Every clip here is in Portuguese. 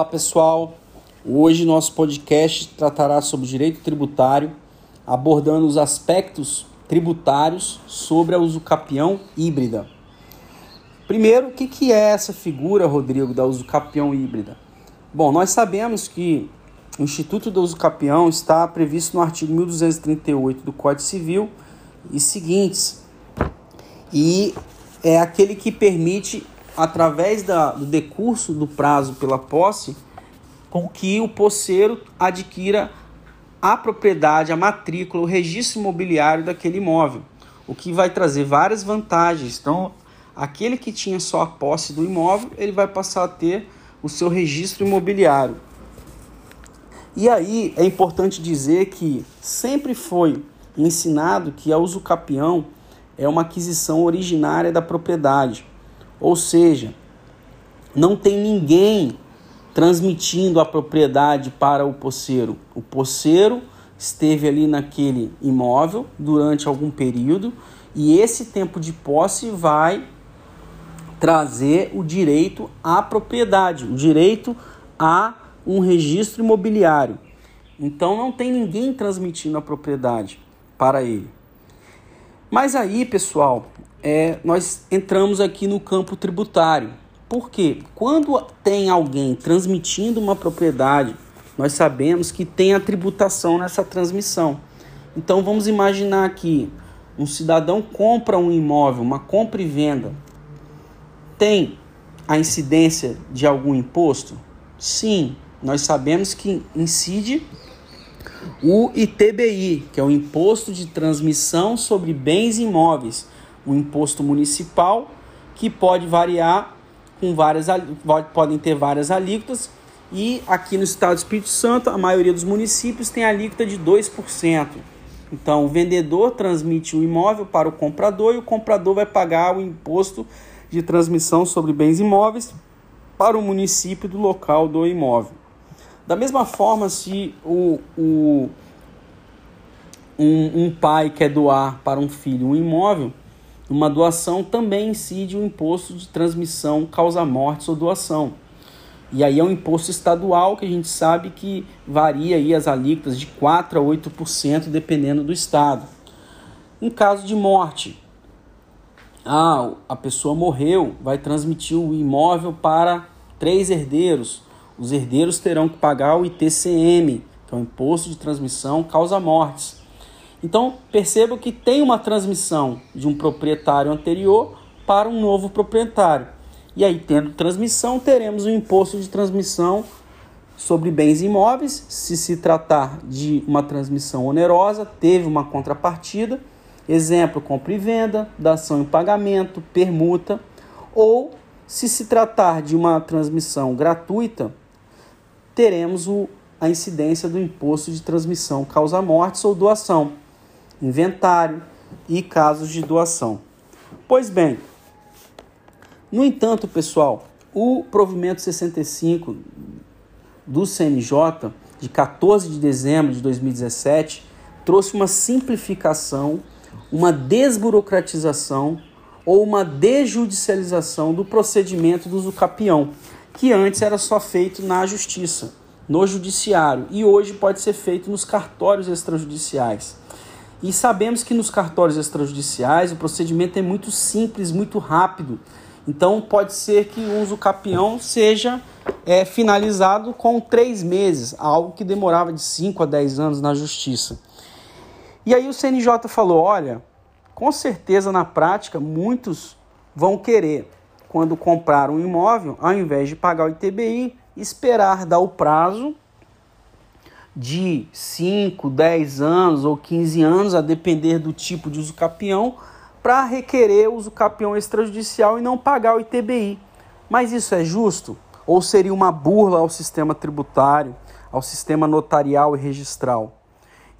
Olá pessoal, hoje nosso podcast tratará sobre direito tributário, abordando os aspectos tributários sobre a usucapião híbrida. Primeiro, o que é essa figura, Rodrigo, da usucapião híbrida? Bom, nós sabemos que o Instituto da Usucapião está previsto no artigo 1238 do Código Civil e seguintes, e é aquele que permite através da, do decurso do prazo pela posse, com que o posseiro adquira a propriedade, a matrícula, o registro imobiliário daquele imóvel, o que vai trazer várias vantagens. Então, aquele que tinha só a posse do imóvel, ele vai passar a ter o seu registro imobiliário. E aí é importante dizer que sempre foi ensinado que a usucapião é uma aquisição originária da propriedade. Ou seja, não tem ninguém transmitindo a propriedade para o poceiro. O poceiro esteve ali naquele imóvel durante algum período e esse tempo de posse vai trazer o direito à propriedade, o direito a um registro imobiliário. Então não tem ninguém transmitindo a propriedade para ele. Mas aí, pessoal, é, nós entramos aqui no campo tributário. Por quê? Quando tem alguém transmitindo uma propriedade, nós sabemos que tem a tributação nessa transmissão. Então vamos imaginar aqui, um cidadão compra um imóvel, uma compra e venda. Tem a incidência de algum imposto? Sim, nós sabemos que incide o ITBI, que é o Imposto de Transmissão sobre Bens Imóveis o imposto municipal, que pode variar com várias podem ter várias alíquotas e aqui no estado do Espírito Santo a maioria dos municípios tem alíquota de 2%. Então o vendedor transmite o imóvel para o comprador e o comprador vai pagar o imposto de transmissão sobre bens imóveis para o município do local do imóvel. Da mesma forma, se o, o um, um pai quer doar para um filho um imóvel, uma doação também incide o imposto de transmissão causa-mortes ou doação. E aí é um imposto estadual que a gente sabe que varia aí as alíquotas de 4 a 8% dependendo do estado. Em caso de morte, ah, a pessoa morreu, vai transmitir o imóvel para três herdeiros. Os herdeiros terão que pagar o ITCM, que é o Imposto de Transmissão Causa-Mortes. Então, perceba que tem uma transmissão de um proprietário anterior para um novo proprietário. E aí, tendo transmissão, teremos o imposto de transmissão sobre bens imóveis. Se se tratar de uma transmissão onerosa, teve uma contrapartida. Exemplo, compra e venda, dação em pagamento, permuta. Ou, se se tratar de uma transmissão gratuita, teremos o, a incidência do imposto de transmissão causa-mortes ou doação inventário e casos de doação. Pois bem, no entanto, pessoal, o provimento 65 do CNJ, de 14 de dezembro de 2017, trouxe uma simplificação, uma desburocratização ou uma desjudicialização do procedimento do usucapião, que antes era só feito na justiça, no judiciário, e hoje pode ser feito nos cartórios extrajudiciais. E sabemos que nos cartórios extrajudiciais o procedimento é muito simples, muito rápido. Então pode ser que o uso capião seja é, finalizado com três meses, algo que demorava de 5 a 10 anos na justiça. E aí o CNJ falou: olha, com certeza na prática muitos vão querer, quando comprar um imóvel, ao invés de pagar o ITBI, esperar dar o prazo de 5, 10 anos ou 15 anos, a depender do tipo de uso capião, para requerer uso capião extrajudicial e não pagar o ITBI. Mas isso é justo? Ou seria uma burla ao sistema tributário, ao sistema notarial e registral?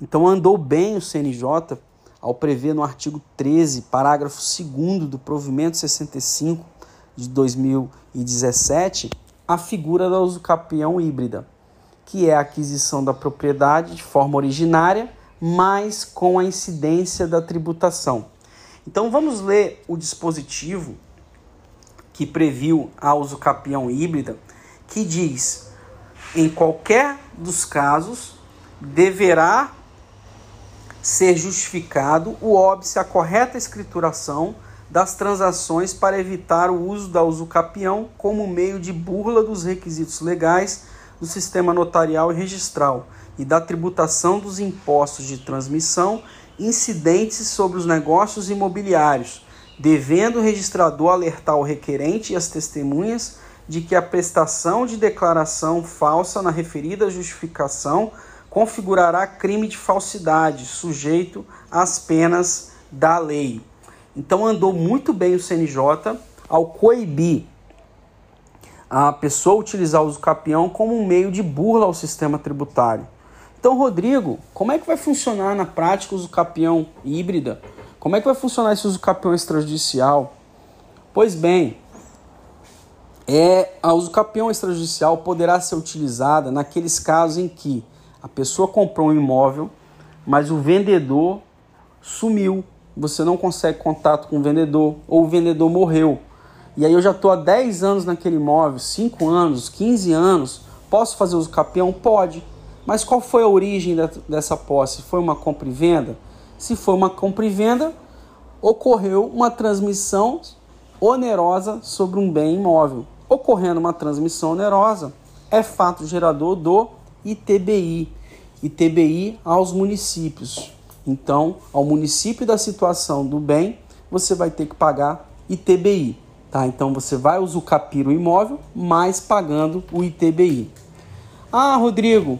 Então andou bem o CNJ ao prever no artigo 13, parágrafo 2 do provimento 65 de 2017, a figura da usucapião híbrida que é a aquisição da propriedade de forma originária, mas com a incidência da tributação. Então vamos ler o dispositivo que previu a usucapião híbrida, que diz: em qualquer dos casos, deverá ser justificado o óbice a correta escrituração das transações para evitar o uso da usucapião como meio de burla dos requisitos legais do sistema notarial e registral e da tributação dos impostos de transmissão incidentes sobre os negócios imobiliários, devendo o registrador alertar o requerente e as testemunhas de que a prestação de declaração falsa na referida justificação configurará crime de falsidade, sujeito às penas da lei. Então andou muito bem o CNJ ao coibir a pessoa utilizar o uso capião como um meio de burla ao sistema tributário. Então, Rodrigo, como é que vai funcionar na prática o uso capião híbrida? Como é que vai funcionar esse uso capião extrajudicial? Pois bem, é, a uso capião extrajudicial poderá ser utilizada naqueles casos em que a pessoa comprou um imóvel, mas o vendedor sumiu. Você não consegue contato com o vendedor ou o vendedor morreu. E aí eu já estou há 10 anos naquele imóvel, 5 anos, 15 anos. Posso fazer uso capião? Pode. Mas qual foi a origem dessa posse? Foi uma compra e venda? Se foi uma compra e venda, ocorreu uma transmissão onerosa sobre um bem imóvel. Ocorrendo uma transmissão onerosa, é fato gerador do ITBI. ITBI aos municípios. Então, ao município da situação do bem, você vai ter que pagar ITBI. Tá? Então você vai usucapir o imóvel, mais pagando o ITBI. Ah, Rodrigo,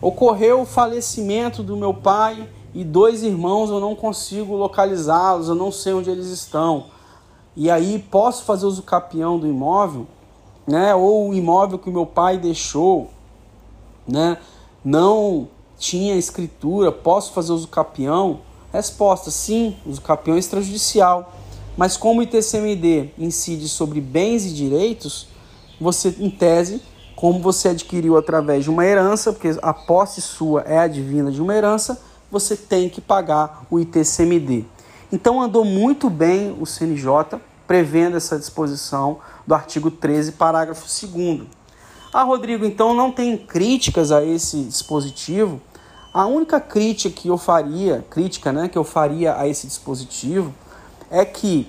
ocorreu o falecimento do meu pai e dois irmãos eu não consigo localizá-los, eu não sei onde eles estão. E aí posso fazer uso capião do imóvel, né? Ou o imóvel que meu pai deixou né? Não tinha escritura, posso fazer uso capião? Resposta: sim, uso capião extrajudicial. Mas como o ITCMD incide sobre bens e direitos, você, em tese, como você adquiriu através de uma herança, porque a posse sua é advinda de uma herança, você tem que pagar o ITCMD. Então andou muito bem o CNJ prevendo essa disposição do artigo 13, parágrafo 2 ah, Rodrigo, então não tem críticas a esse dispositivo? A única crítica que eu faria, crítica, né, que eu faria a esse dispositivo é que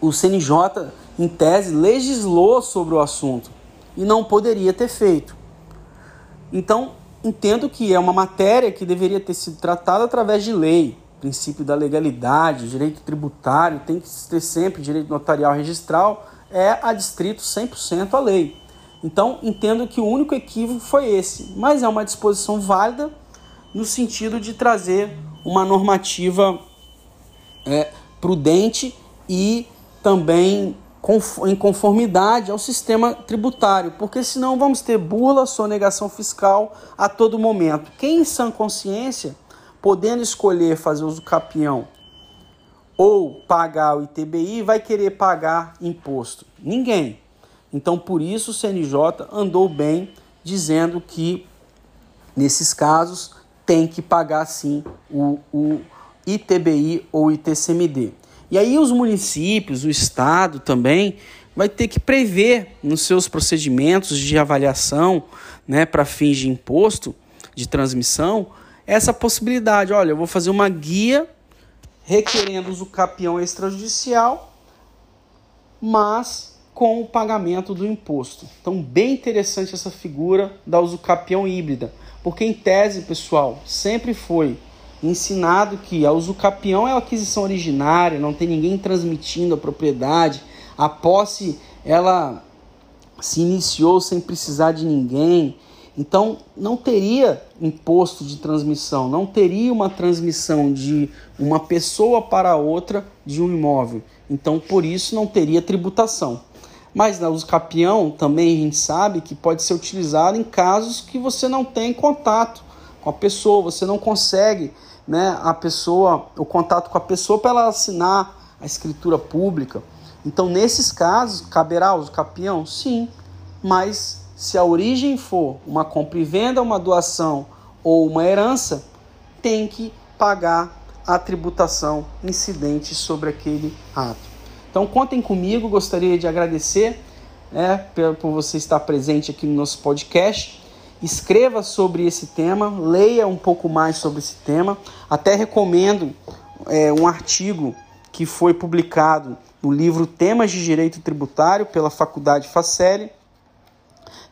o CNJ, em tese, legislou sobre o assunto e não poderia ter feito. Então, entendo que é uma matéria que deveria ter sido tratada através de lei, princípio da legalidade, direito tributário, tem que ter sempre direito notarial registral, é adstrito 100% à lei. Então, entendo que o único equívoco foi esse, mas é uma disposição válida no sentido de trazer uma normativa é, prudente e também em conformidade ao sistema tributário, porque senão vamos ter burla, sonegação fiscal a todo momento. Quem em sã consciência, podendo escolher fazer uso capião ou pagar o ITBI, vai querer pagar imposto? Ninguém. Então, por isso, o CNJ andou bem dizendo que, nesses casos, tem que pagar sim o, o ITBI ou ITCMD. E aí, os municípios, o Estado também, vai ter que prever nos seus procedimentos de avaliação né, para fins de imposto de transmissão essa possibilidade. Olha, eu vou fazer uma guia requerendo o capião extrajudicial, mas com o pagamento do imposto. Então, bem interessante essa figura da usucapião híbrida, porque em tese, pessoal, sempre foi ensinado que a usucapião é a aquisição originária, não tem ninguém transmitindo a propriedade, a posse ela se iniciou sem precisar de ninguém. Então, não teria imposto de transmissão, não teria uma transmissão de uma pessoa para outra de um imóvel. Então, por isso, não teria tributação. Mas o capião também a gente sabe que pode ser utilizado em casos que você não tem contato com a pessoa, você não consegue né, a pessoa, o contato com a pessoa para ela assinar a escritura pública. Então, nesses casos, caberá o capião? Sim, mas se a origem for uma compra e venda, uma doação ou uma herança, tem que pagar a tributação incidente sobre aquele ato. Então contem comigo, gostaria de agradecer né, por você estar presente aqui no nosso podcast. Escreva sobre esse tema, leia um pouco mais sobre esse tema. Até recomendo é, um artigo que foi publicado no livro Temas de Direito Tributário pela Faculdade Faceli,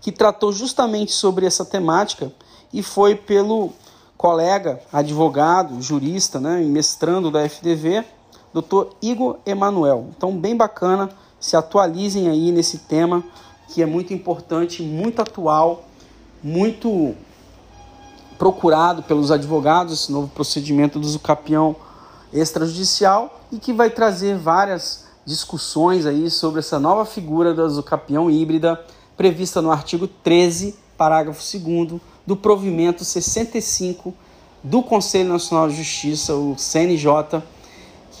que tratou justamente sobre essa temática e foi pelo colega, advogado, jurista, né, mestrando da FDV, Dr. Igor Emanuel. Então, bem bacana, se atualizem aí nesse tema que é muito importante, muito atual, muito procurado pelos advogados, esse novo procedimento do Zucapião extrajudicial e que vai trazer várias discussões aí sobre essa nova figura da Zucapião híbrida prevista no artigo 13, parágrafo 2 do provimento 65 do Conselho Nacional de Justiça, o CNJ,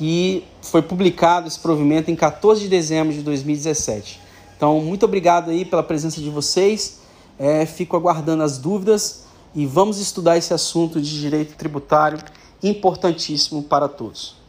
que foi publicado esse provimento em 14 de dezembro de 2017. Então, muito obrigado aí pela presença de vocês. É, fico aguardando as dúvidas e vamos estudar esse assunto de direito tributário importantíssimo para todos.